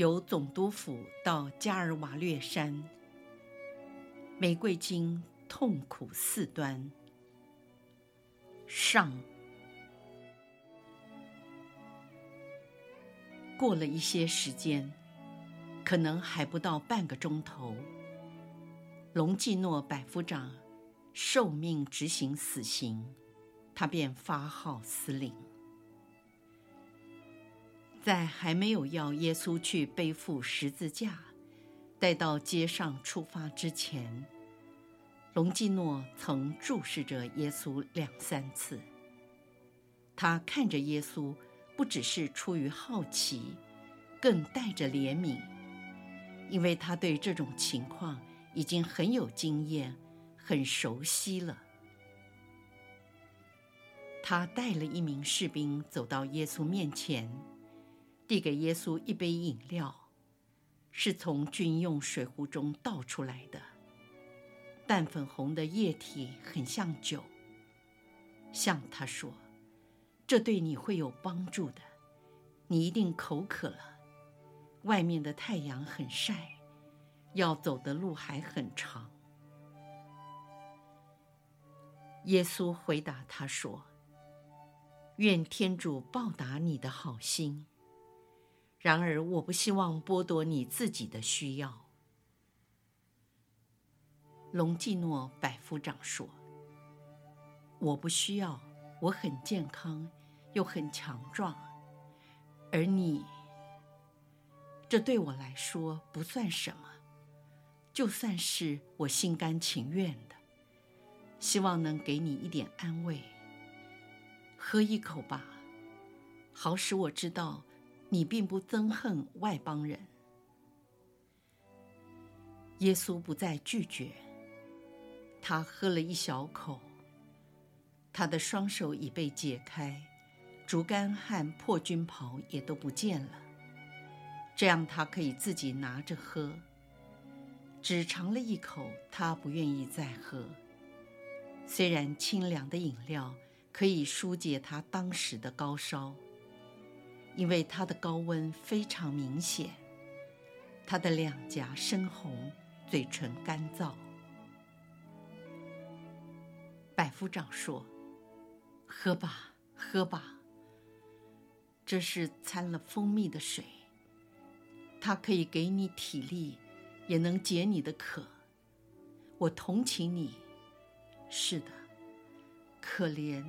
由总督府到加尔瓦略山，玫瑰经痛苦四端。上。过了一些时间，可能还不到半个钟头，隆基诺百夫长受命执行死刑，他便发号施令。在还没有要耶稣去背负十字架，带到街上出发之前，隆基诺曾注视着耶稣两三次。他看着耶稣，不只是出于好奇，更带着怜悯，因为他对这种情况已经很有经验，很熟悉了。他带了一名士兵走到耶稣面前。递给耶稣一杯饮料，是从军用水壶中倒出来的，淡粉红的液体很像酒。向他说：“这对你会有帮助的，你一定口渴了。外面的太阳很晒，要走的路还很长。”耶稣回答他说：“愿天主报答你的好心。”然而，我不希望剥夺你自己的需要。隆基诺百夫长说：“我不需要，我很健康，又很强壮。而你，这对我来说不算什么。就算是我心甘情愿的，希望能给你一点安慰。喝一口吧，好使我知道。”你并不憎恨外邦人。耶稣不再拒绝，他喝了一小口。他的双手已被解开，竹竿和破军袍也都不见了，这样他可以自己拿着喝。只尝了一口，他不愿意再喝。虽然清凉的饮料可以纾解他当时的高烧。因为他的高温非常明显，他的两颊深红，嘴唇干燥。百夫长说：“喝吧，喝吧。这是掺了蜂蜜的水，它可以给你体力，也能解你的渴。我同情你，是的，可怜，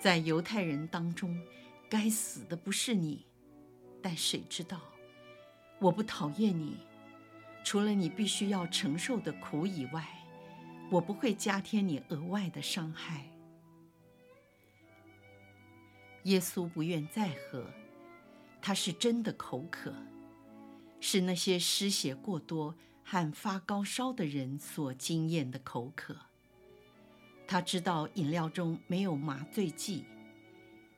在犹太人当中。”该死的不是你，但谁知道？我不讨厌你，除了你必须要承受的苦以外，我不会加添你额外的伤害。耶稣不愿再喝，他是真的口渴，是那些失血过多和发高烧的人所经验的口渴。他知道饮料中没有麻醉剂。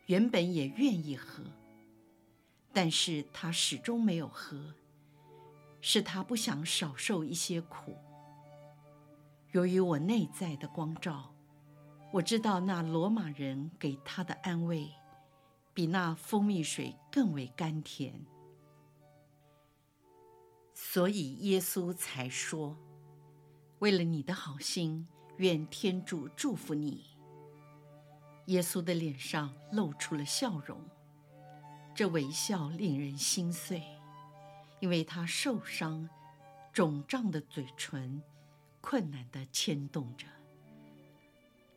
原本也愿意喝，但是他始终没有喝，是他不想少受一些苦。由于我内在的光照，我知道那罗马人给他的安慰，比那蜂蜜水更为甘甜。所以耶稣才说：“为了你的好心，愿天主祝福你。”耶稣的脸上露出了笑容，这微笑令人心碎，因为他受伤、肿胀的嘴唇困难地牵动着，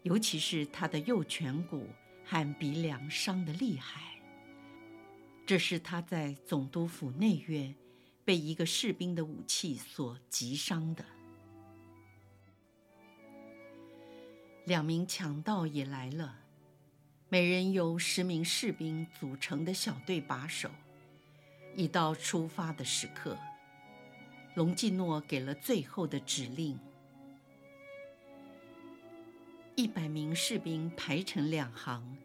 尤其是他的右颧骨和鼻梁伤得厉害。这是他在总督府内院被一个士兵的武器所击伤的。两名强盗也来了。每人由十名士兵组成的小队把守，已到出发的时刻，隆基诺给了最后的指令。一百名士兵排成两行，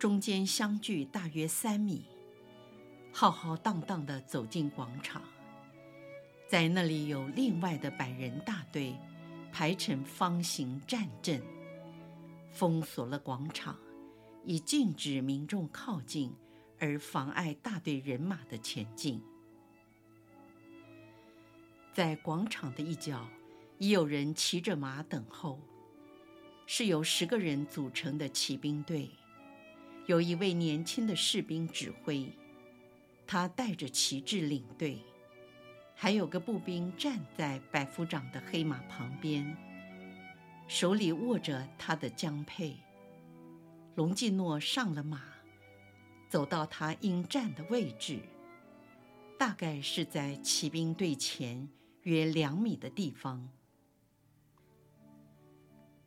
中间相距大约三米，浩浩荡荡地走进广场。在那里有另外的百人大队，排成方形战阵，封锁了广场，以禁止民众靠近，而妨碍大队人马的前进。在广场的一角，已有人骑着马等候。是由十个人组成的骑兵队，有一位年轻的士兵指挥，他带着旗帜领队，还有个步兵站在百夫长的黑马旁边，手里握着他的将配。隆基诺上了马，走到他应站的位置，大概是在骑兵队前约两米的地方。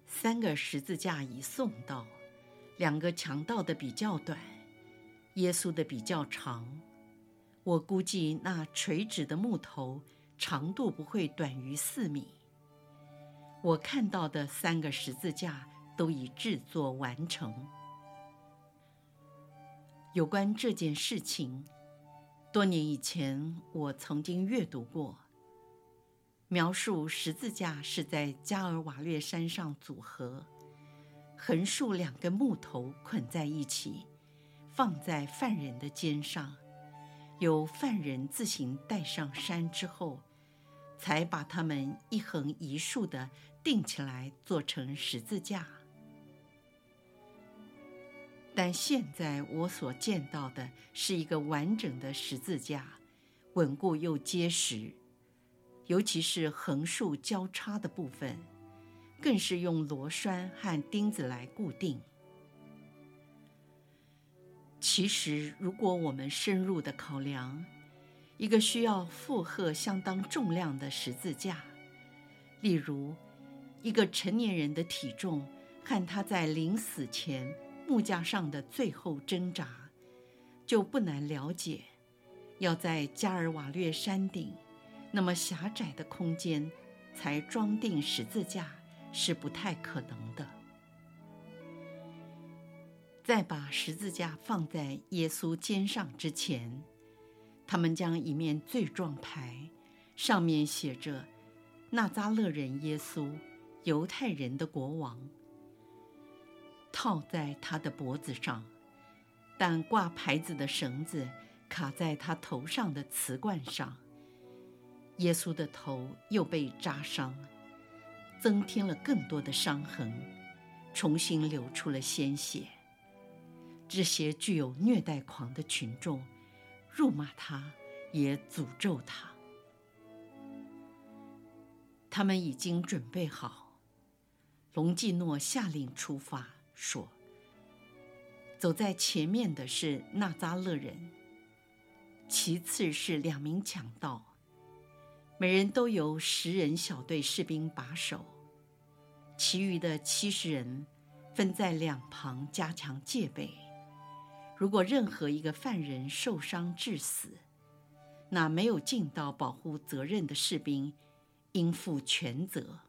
三个十字架已送到，两个强盗的比较短，耶稣的比较长。我估计那垂直的木头长度不会短于四米。我看到的三个十字架都已制作完成。有关这件事情，多年以前我曾经阅读过。描述十字架是在加尔瓦略山上组合，横竖两根木头捆在一起，放在犯人的肩上，由犯人自行带上山之后，才把他们一横一竖地钉起来，做成十字架。但现在我所见到的是一个完整的十字架，稳固又结实。尤其是横竖交叉的部分，更是用螺栓和钉子来固定。其实，如果我们深入的考量，一个需要负荷相当重量的十字架，例如一个成年人的体重和他在临死前木架上的最后挣扎，就不难了解，要在加尔瓦略山顶。那么狭窄的空间，才装订十字架是不太可能的。在把十字架放在耶稣肩上之前，他们将一面罪状牌，上面写着“纳扎勒人耶稣，犹太人的国王”，套在他的脖子上，但挂牌子的绳子卡在他头上的瓷罐上。耶稣的头又被扎伤，增添了更多的伤痕，重新流出了鲜血。这些具有虐待狂的群众，辱骂他，也诅咒他。他们已经准备好，隆基诺下令出发，说：“走在前面的是纳扎勒人，其次是两名强盗。”每人都由十人小队士兵把守，其余的七十人分在两旁加强戒备。如果任何一个犯人受伤致死，那没有尽到保护责任的士兵应负全责。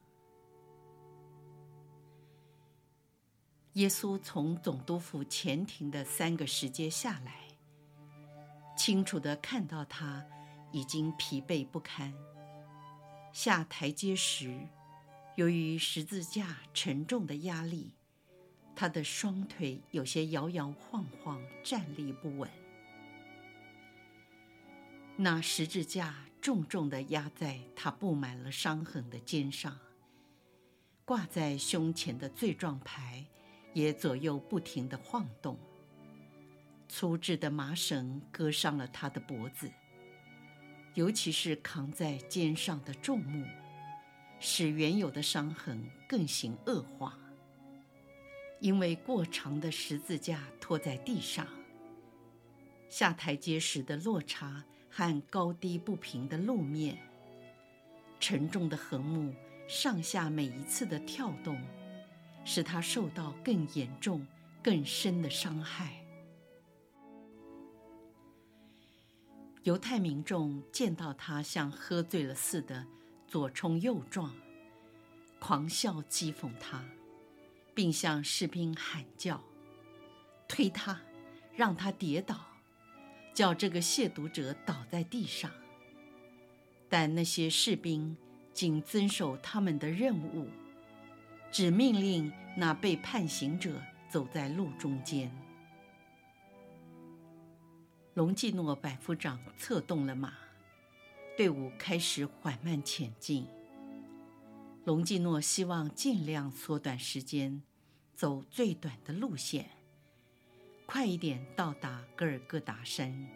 耶稣从总督府前庭的三个石阶下来，清楚地看到他已经疲惫不堪。下台阶时，由于十字架沉重的压力，他的双腿有些摇摇晃晃，站立不稳。那十字架重重地压在他布满了伤痕的肩上，挂在胸前的罪状牌也左右不停地晃动。粗制的麻绳割伤了他的脖子。尤其是扛在肩上的重木，使原有的伤痕更形恶化。因为过长的十字架拖在地上，下台阶时的落差和高低不平的路面，沉重的横木上下每一次的跳动，使他受到更严重、更深的伤害。犹太民众见到他像喝醉了似的左冲右撞，狂笑讥讽他，并向士兵喊叫，推他，让他跌倒，叫这个亵渎者倒在地上。但那些士兵仅遵守他们的任务，只命令那被判刑者走在路中间。隆基诺百夫长策动了马，队伍开始缓慢前进。隆基诺希望尽量缩短时间，走最短的路线，快一点到达戈尔各达山，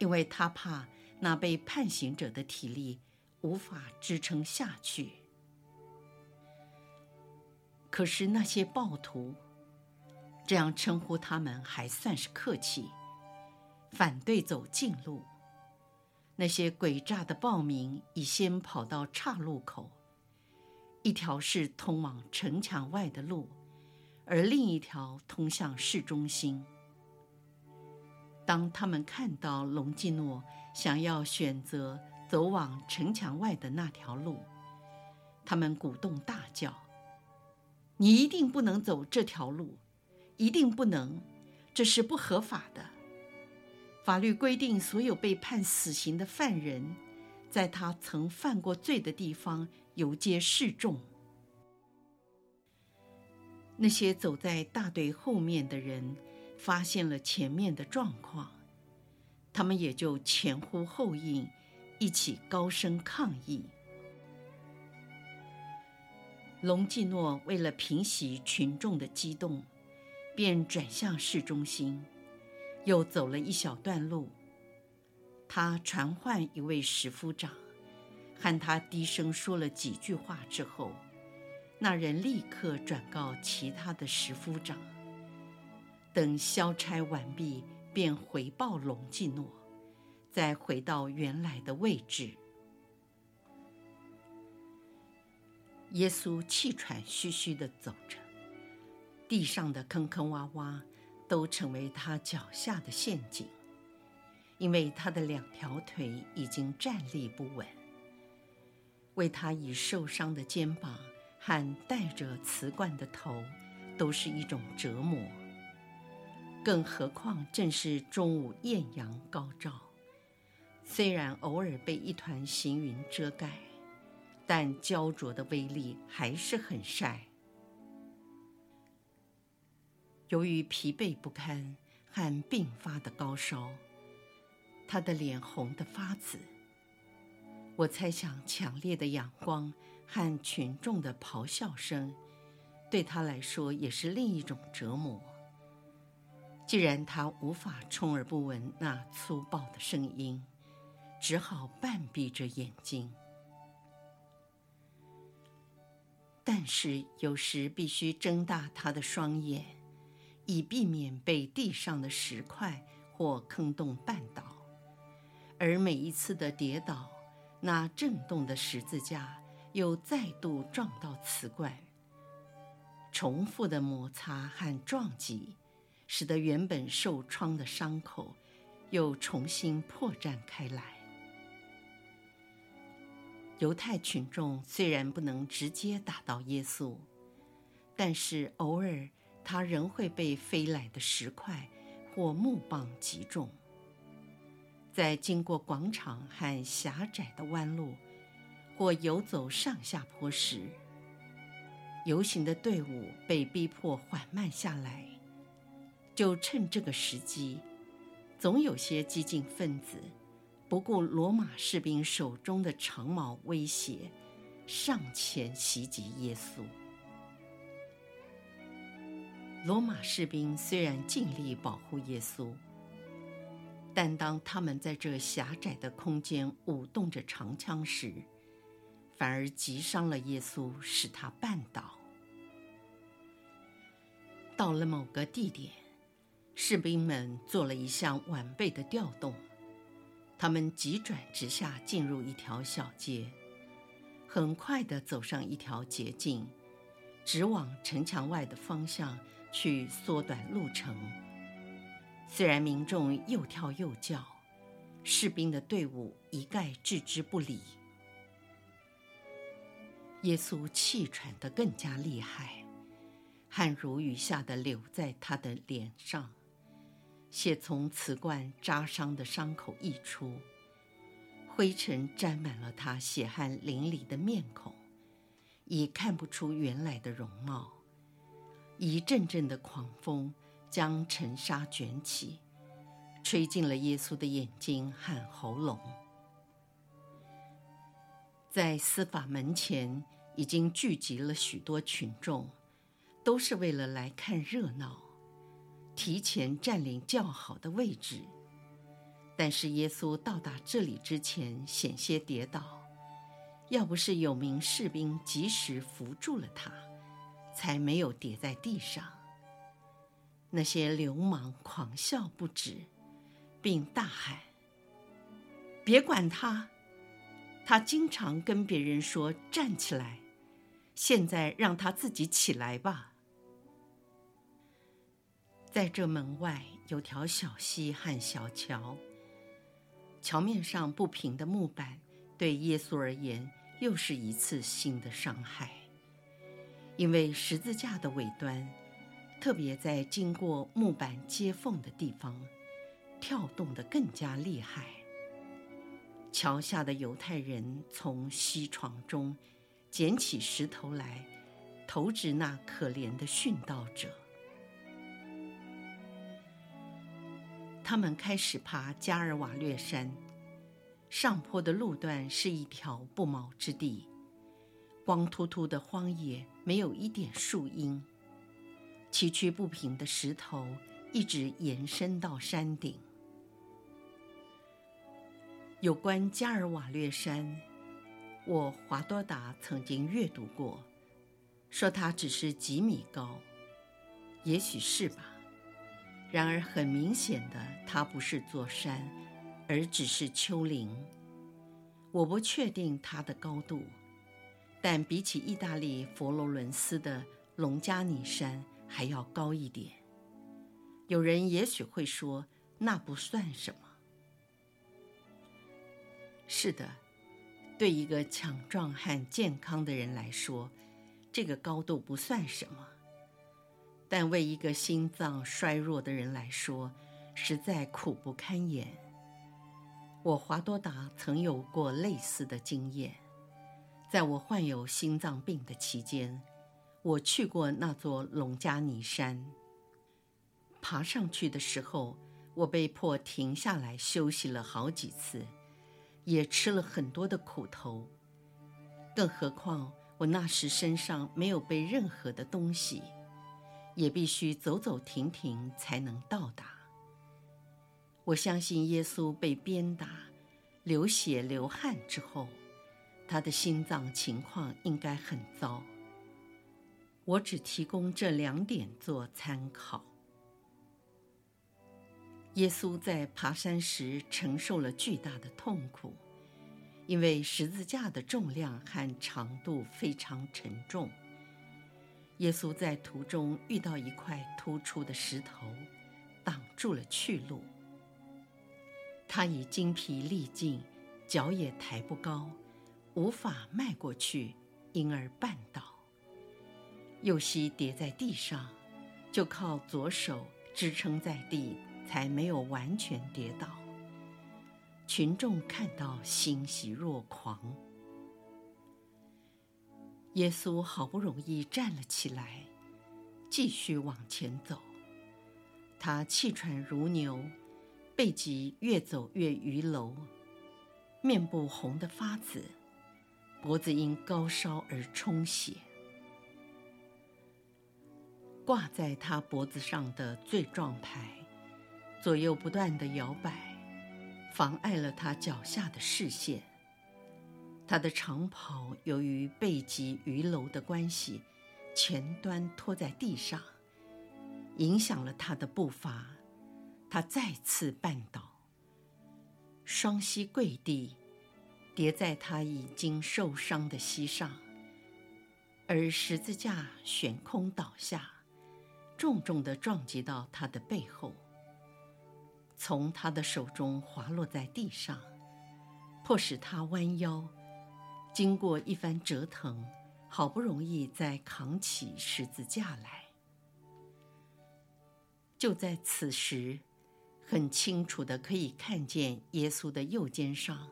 因为他怕那被判刑者的体力无法支撑下去。可是那些暴徒，这样称呼他们还算是客气。反对走近路，那些诡诈的暴民已先跑到岔路口，一条是通往城墙外的路，而另一条通向市中心。当他们看到隆基诺想要选择走往城墙外的那条路，他们鼓动大叫：“你一定不能走这条路，一定不能，这是不合法的。”法律规定，所有被判死刑的犯人，在他曾犯过罪的地方游街示众。那些走在大队后面的人发现了前面的状况，他们也就前呼后应，一起高声抗议。隆基诺为了平息群众的激动，便转向市中心。又走了一小段路，他传唤一位十夫长，和他低声说了几句话之后，那人立刻转告其他的十夫长。等消差完毕，便回报隆基诺，再回到原来的位置。耶稣气喘吁吁地走着，地上的坑坑洼洼。都成为他脚下的陷阱，因为他的两条腿已经站立不稳，为他已受伤的肩膀和带着瓷罐的头都是一种折磨。更何况正是中午艳阳高照，虽然偶尔被一团行云遮盖，但焦灼的威力还是很晒。由于疲惫不堪和并发的高烧，他的脸红得发紫。我猜想，强烈的阳光和群众的咆哮声，对他来说也是另一种折磨。既然他无法充耳不闻那粗暴的声音，只好半闭着眼睛。但是有时必须睁大他的双眼。以避免被地上的石块或坑洞绊倒，而每一次的跌倒，那震动的十字架又再度撞到瓷罐，重复的摩擦和撞击，使得原本受创的伤口又重新破绽开来。犹太群众虽然不能直接打到耶稣，但是偶尔。他仍会被飞来的石块或木棒击中。在经过广场和狭窄的弯路，或游走上下坡时，游行的队伍被逼迫缓慢下来。就趁这个时机，总有些激进分子不顾罗马士兵手中的长矛威胁，上前袭击耶稣。罗马士兵虽然尽力保护耶稣，但当他们在这狭窄的空间舞动着长枪时，反而击伤了耶稣，使他绊倒。到了某个地点，士兵们做了一项晚辈的调动，他们急转直下进入一条小街，很快地走上一条捷径，直往城墙外的方向。去缩短路程。虽然民众又跳又叫，士兵的队伍一概置之不理。耶稣气喘得更加厉害，汗如雨下的流在他的脸上，血从瓷罐扎伤的伤口溢出，灰尘沾满了他血汗淋漓的面孔，已看不出原来的容貌。一阵阵的狂风将尘沙卷起，吹进了耶稣的眼睛和喉咙。在司法门前。已经聚集了许多群众，都是为了来看热闹，提前占领较好的位置。但是耶稣到达这里之前，险些跌倒，要不是有名士兵及时扶住了他，才没有跌在地上。那些流氓狂笑不止，并大喊：“别管他！他经常跟别人说站起来。”现在让他自己起来吧。在这门外有条小溪和小桥，桥面上不平的木板对耶稣而言又是一次新的伤害，因为十字架的尾端，特别在经过木板接缝的地方，跳动得更加厉害。桥下的犹太人从溪床中。捡起石头来，投掷那可怜的殉道者。他们开始爬加尔瓦略山，上坡的路段是一条不毛之地，光秃秃的荒野，没有一点树荫。崎岖不平的石头一直延伸到山顶。有关加尔瓦略山。我华多达曾经阅读过，说它只是几米高，也许是吧。然而很明显的，它不是座山，而只是丘陵。我不确定它的高度，但比起意大利佛罗伦斯的龙加尼山还要高一点。有人也许会说，那不算什么。是的。对一个强壮和健康的人来说，这个高度不算什么；但为一个心脏衰弱的人来说，实在苦不堪言。我华多达曾有过类似的经验，在我患有心脏病的期间，我去过那座龙加尼山。爬上去的时候，我被迫停下来休息了好几次。也吃了很多的苦头，更何况我那时身上没有背任何的东西，也必须走走停停才能到达。我相信耶稣被鞭打、流血流汗之后，他的心脏情况应该很糟。我只提供这两点做参考。耶稣在爬山时承受了巨大的痛苦，因为十字架的重量和长度非常沉重。耶稣在途中遇到一块突出的石头，挡住了去路。他已精疲力尽，脚也抬不高，无法迈过去，因而绊倒。右膝跌在地上，就靠左手支撑在地。才没有完全跌倒。群众看到，欣喜若狂。耶稣好不容易站了起来，继续往前走。他气喘如牛，背脊越走越伛僂，面部红得发紫，脖子因高烧而充血。挂在他脖子上的罪状牌。左右不断地摇摆，妨碍了他脚下的视线。他的长袍由于背脊鱼篓的关系，前端拖在地上，影响了他的步伐。他再次绊倒，双膝跪地，跌在他已经受伤的膝上，而十字架悬空倒下，重重地撞击到他的背后。从他的手中滑落在地上，迫使他弯腰，经过一番折腾，好不容易再扛起十字架来。就在此时，很清楚的可以看见耶稣的右肩上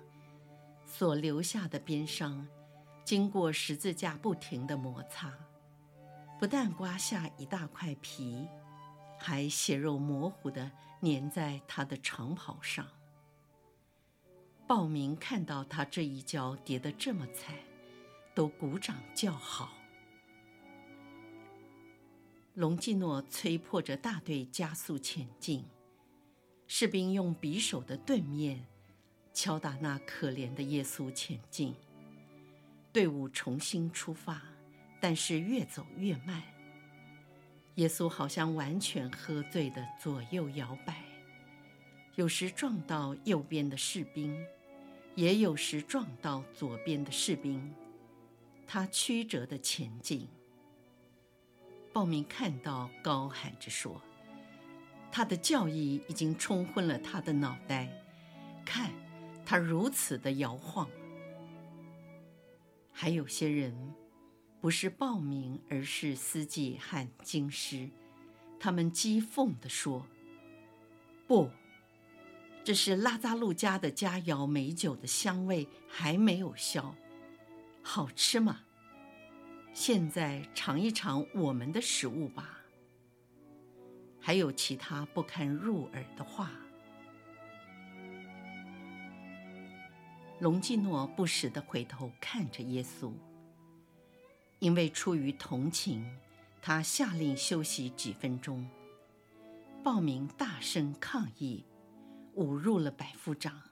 所留下的鞭伤，经过十字架不停的摩擦，不但刮下一大块皮，还血肉模糊地粘在他的长袍上。暴民看到他这一跤跌得这么惨，都鼓掌叫好。隆基诺催迫着大队加速前进，士兵用匕首的钝面敲打那可怜的耶稣前进。队伍重新出发，但是越走越慢。耶稣好像完全喝醉的左右摇摆，有时撞到右边的士兵，也有时撞到左边的士兵。他曲折的前进。暴民看到，高喊着说：“他的教义已经冲昏了他的脑袋，看他如此的摇晃。”还有些人，不是暴民，而是司机和京师，他们讥讽地说：“不，这是拉扎路家的佳肴美酒的香味还没有消，好吃吗？”现在尝一尝我们的食物吧。还有其他不堪入耳的话。隆基诺不时地回头看着耶稣，因为出于同情，他下令休息几分钟。暴民大声抗议，侮辱了百夫长，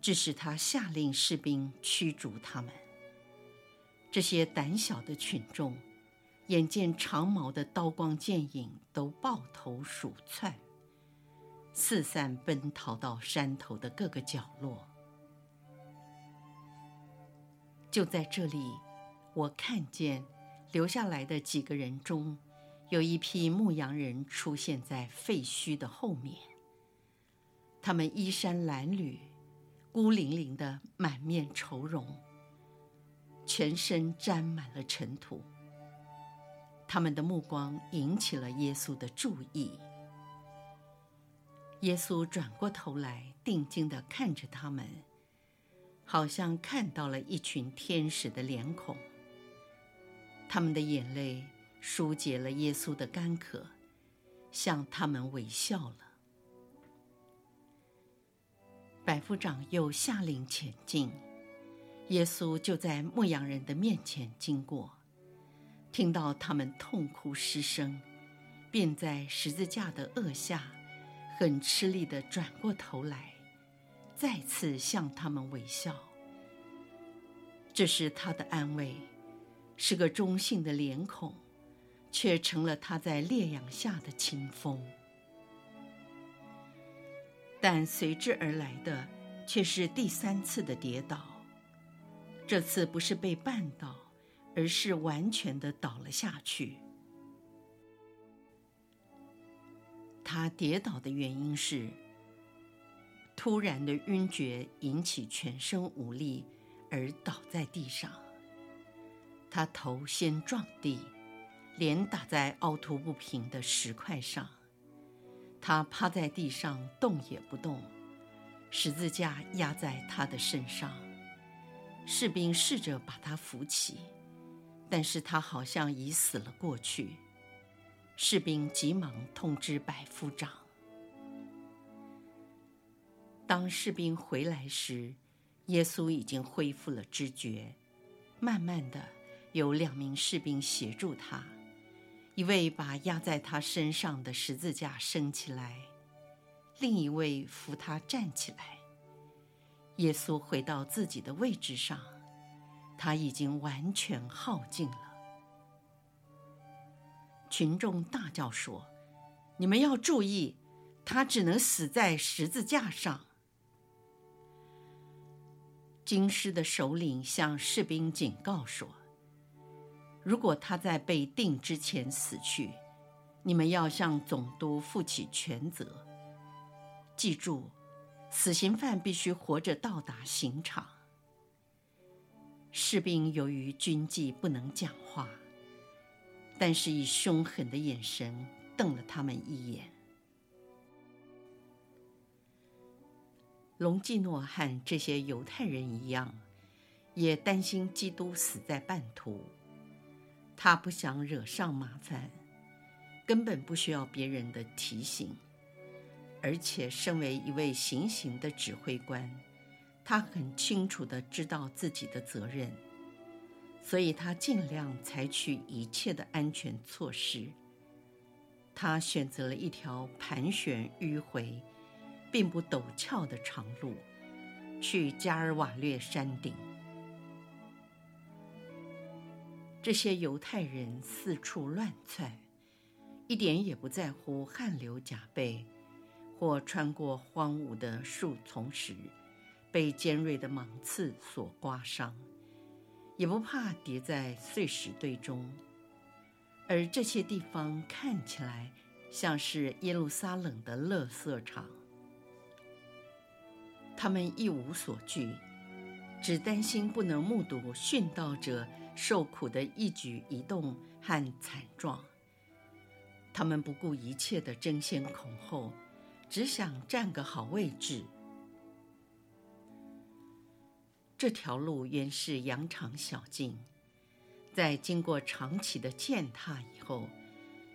致使他下令士兵驱逐他们。这些胆小的群众，眼见长矛的刀光剑影，都抱头鼠窜，四散奔逃到山头的各个角落。就在这里，我看见留下来的几个人中，有一批牧羊人出现在废墟的后面。他们衣衫褴褛，孤零零的，满面愁容。全身沾满了尘土。他们的目光引起了耶稣的注意。耶稣转过头来，定睛地看着他们，好像看到了一群天使的脸孔。他们的眼泪疏解了耶稣的干渴，向他们微笑了。百夫长又下令前进。耶稣就在牧羊人的面前经过，听到他们痛哭失声，便在十字架的顎下，很吃力地转过头来，再次向他们微笑。这是他的安慰，是个中性的脸孔，却成了他在烈阳下的清风。但随之而来的，却是第三次的跌倒。这次不是被绊倒，而是完全的倒了下去。他跌倒的原因是突然的晕厥引起全身无力而倒在地上。他头先撞地，脸打在凹凸不平的石块上。他趴在地上动也不动，十字架压在他的身上。士兵试着把他扶起，但是他好像已死了过去。士兵急忙通知百夫长。当士兵回来时，耶稣已经恢复了知觉。慢慢的，有两名士兵协助他，一位把压在他身上的十字架升起来，另一位扶他站起来。耶稣回到自己的位置上，他已经完全耗尽了。群众大叫说：“你们要注意，他只能死在十字架上。”经师的首领向士兵警告说：“如果他在被定之前死去，你们要向总督负起全责。记住，死刑犯必须活着到达刑场。士兵由于军纪不能讲话，但是以凶狠的眼神瞪了他们一眼。隆基诺和这些犹太人一样，也担心基督死在半途。他不想惹上麻烦，根本不需要别人的提醒。而且，身为一位行刑的指挥官，他很清楚地知道自己的责任，所以他尽量采取一切的安全措施。他选择了一条盘旋迂回、并不陡峭的长路，去加尔瓦略山顶。这些犹太人四处乱窜，一点也不在乎汗流浃背，或穿过荒芜的树丛时，被尖锐的芒刺所刮伤，也不怕跌在碎石堆中，而这些地方看起来像是耶路撒冷的垃圾场。他们一无所惧，只担心不能目睹殉道者受苦的一举一动和惨状。他们不顾一切的争先恐后，只想占个好位置。这条路原是羊肠小径，在经过长期的践踏以后，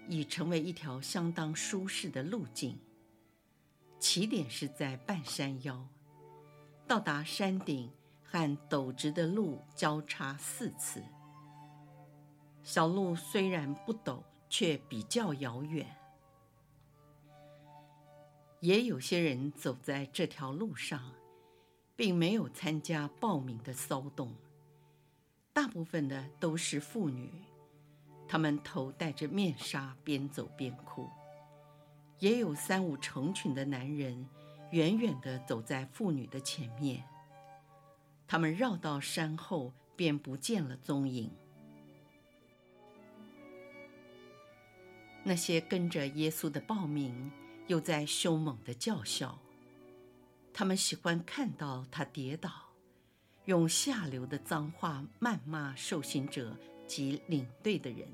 已成为一条相当舒适的路径。起点是在半山腰，到达山顶和陡直的路交叉四次。小路虽然不陡，却比较遥远。也有些人走在这条路上。并没有参加报名的骚动，大部分的都是妇女，她们头戴着面纱，边走边哭。也有三五成群的男人，远远地走在妇女的前面。他们绕到山后，便不见了踪影。那些跟着耶稣的暴民，又在凶猛地叫嚣。他们喜欢看到他跌倒，用下流的脏话谩骂受刑者及领队的人。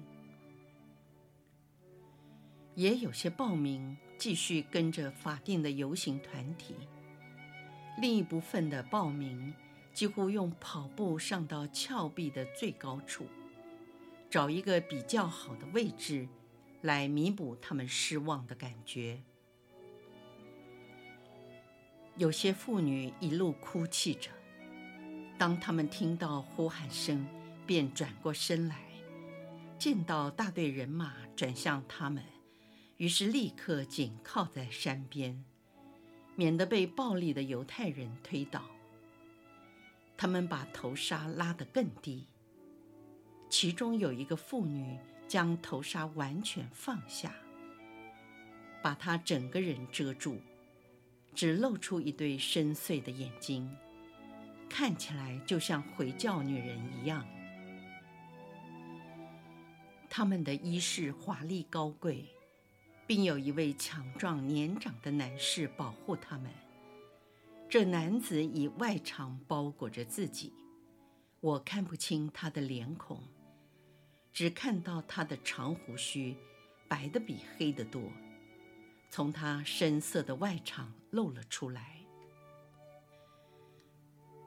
也有些暴民继续跟着法定的游行团体，另一部分的暴民几乎用跑步上到峭壁的最高处，找一个比较好的位置，来弥补他们失望的感觉。有些妇女一路哭泣着，当她们听到呼喊声，便转过身来，见到大队人马转向他们，于是立刻紧靠在山边，免得被暴力的犹太人推倒。他们把头纱拉得更低，其中有一个妇女将头纱完全放下，把她整个人遮住。只露出一对深邃的眼睛，看起来就像回教女人一样。他们的衣饰华丽高贵，并有一位强壮年长的男士保护他们。这男子以外裳包裹着自己，我看不清他的脸孔，只看到他的长胡须，白的比黑的多。从他深色的外裳露了出来。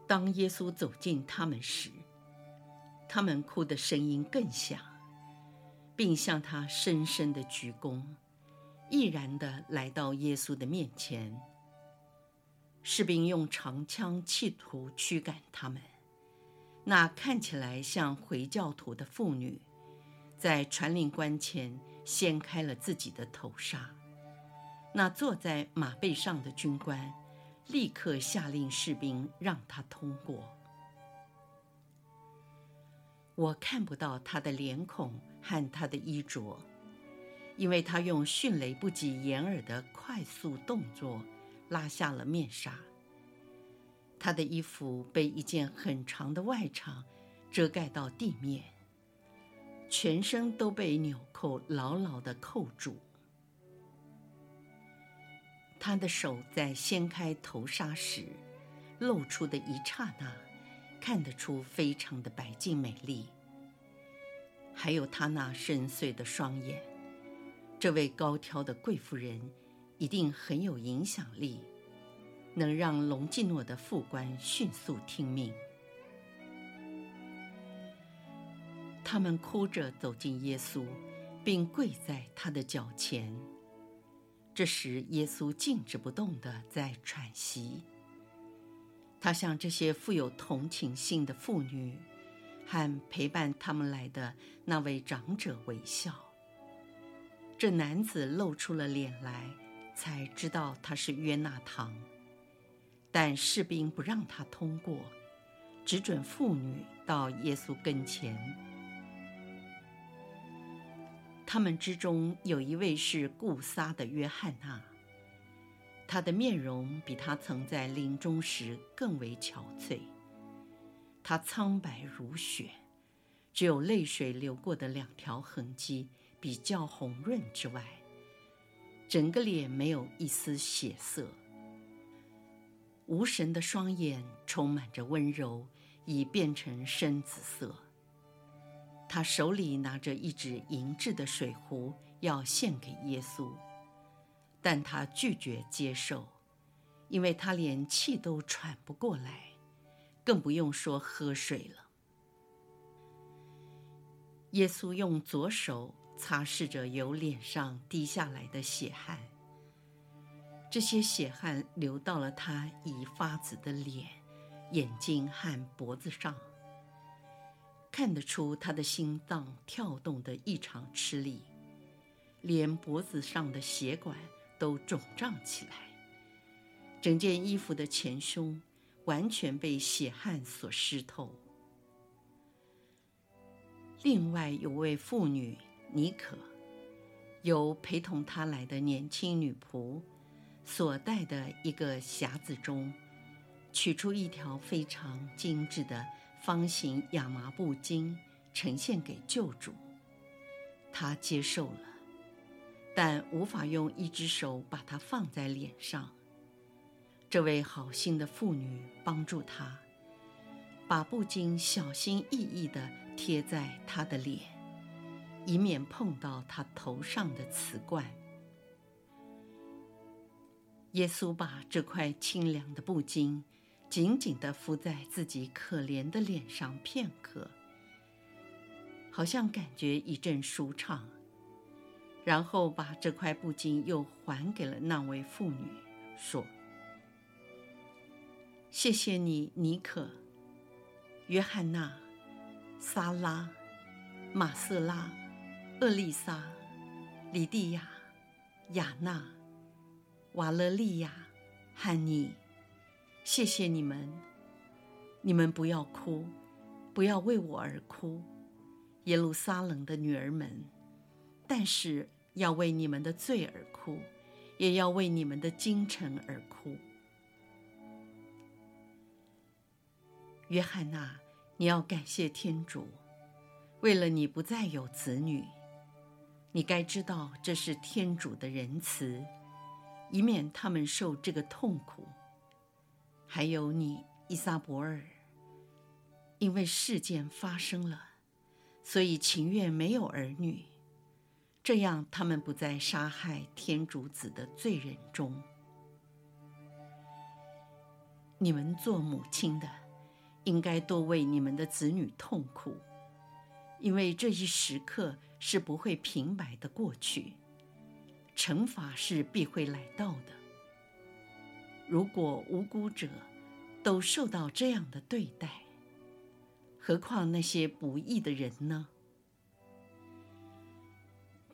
当耶稣走近他们时，他们哭的声音更响，并向他深深的鞠躬，毅然地来到耶稣的面前。士兵用长枪企图驱赶他们。那看起来像回教徒的妇女，在传令官前掀开了自己的头纱。那坐在马背上的军官立刻下令士兵让他通过。我看不到他的脸孔和他的衣着，因为他用迅雷不及掩耳的快速动作拉下了面纱。他的衣服被一件很长的外裳遮盖到地面，全身都被纽扣牢牢地扣住。他的手在掀开头纱时露出的一刹那，看得出非常的白净美丽。还有他那深邃的双眼，这位高挑的贵妇人一定很有影响力，能让隆基诺的副官迅速听命。他们哭着走进耶稣，并跪在他的脚前。这时，耶稣静止不动地在喘息。他向这些富有同情心的妇女和陪伴他们来的那位长者微笑。这男子露出了脸来，才知道他是约纳堂。但士兵不让他通过，只准妇女到耶稣跟前。他们之中有一位是顾撒的约翰娜，他的面容比他曾在临终时更为憔悴。他苍白如雪，只有泪水流过的两条痕迹比较红润之外，整个脸没有一丝血色。无神的双眼充满着温柔，已变成深紫色。他手里拿着一只银质的水壶，要献给耶稣，但他拒绝接受，因为他连气都喘不过来，更不用说喝水了。耶稣用左手擦拭着由脸上滴下来的血汗，这些血汗流到了他已发紫的脸、眼睛和脖子上。看得出他的心脏跳动得异常吃力，连脖子上的血管都肿胀起来，整件衣服的前胸完全被血汗所湿透。另外有位妇女尼可，由陪同她来的年轻女仆所带的一个匣子中，取出一条非常精致的。方形亚麻布巾呈现给救主，他接受了，但无法用一只手把它放在脸上。这位好心的妇女帮助他，把布巾小心翼翼地贴在他的脸，以免碰到他头上的瓷罐。耶稣把这块清凉的布巾。紧紧地敷在自己可怜的脸上片刻，好像感觉一阵舒畅，然后把这块布巾又还给了那位妇女，说：“谢谢你，尼可、约翰娜、萨拉、马瑟拉、厄利撒、里蒂亚、亚娜、瓦勒利亚、汉尼。”谢谢你们，你们不要哭，不要为我而哭，耶路撒冷的女儿们，但是要为你们的罪而哭，也要为你们的京城而哭。约翰娜，你要感谢天主，为了你不再有子女，你该知道这是天主的仁慈，以免他们受这个痛苦。还有你，依撒伯尔，因为事件发生了，所以情愿没有儿女，这样他们不在杀害天主子的罪人中。你们做母亲的，应该多为你们的子女痛苦，因为这一时刻是不会平白的过去，惩罚是必会来到的。如果无辜者都受到这样的对待，何况那些不义的人呢？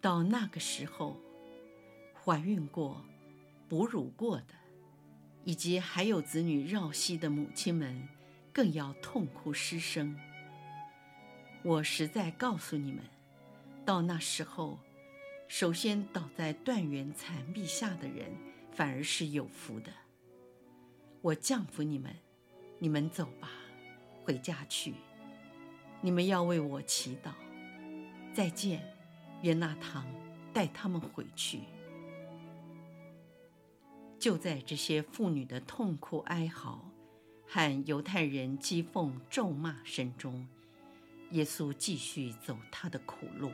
到那个时候，怀孕过、哺乳过的，以及还有子女绕膝的母亲们，更要痛哭失声。我实在告诉你们，到那时候，首先倒在断垣残壁下的人，反而是有福的。我降服你们，你们走吧，回家去。你们要为我祈祷。再见，约纳堂，带他们回去。就在这些妇女的痛哭哀嚎和犹太人讥讽咒骂声中，耶稣继续走他的苦路。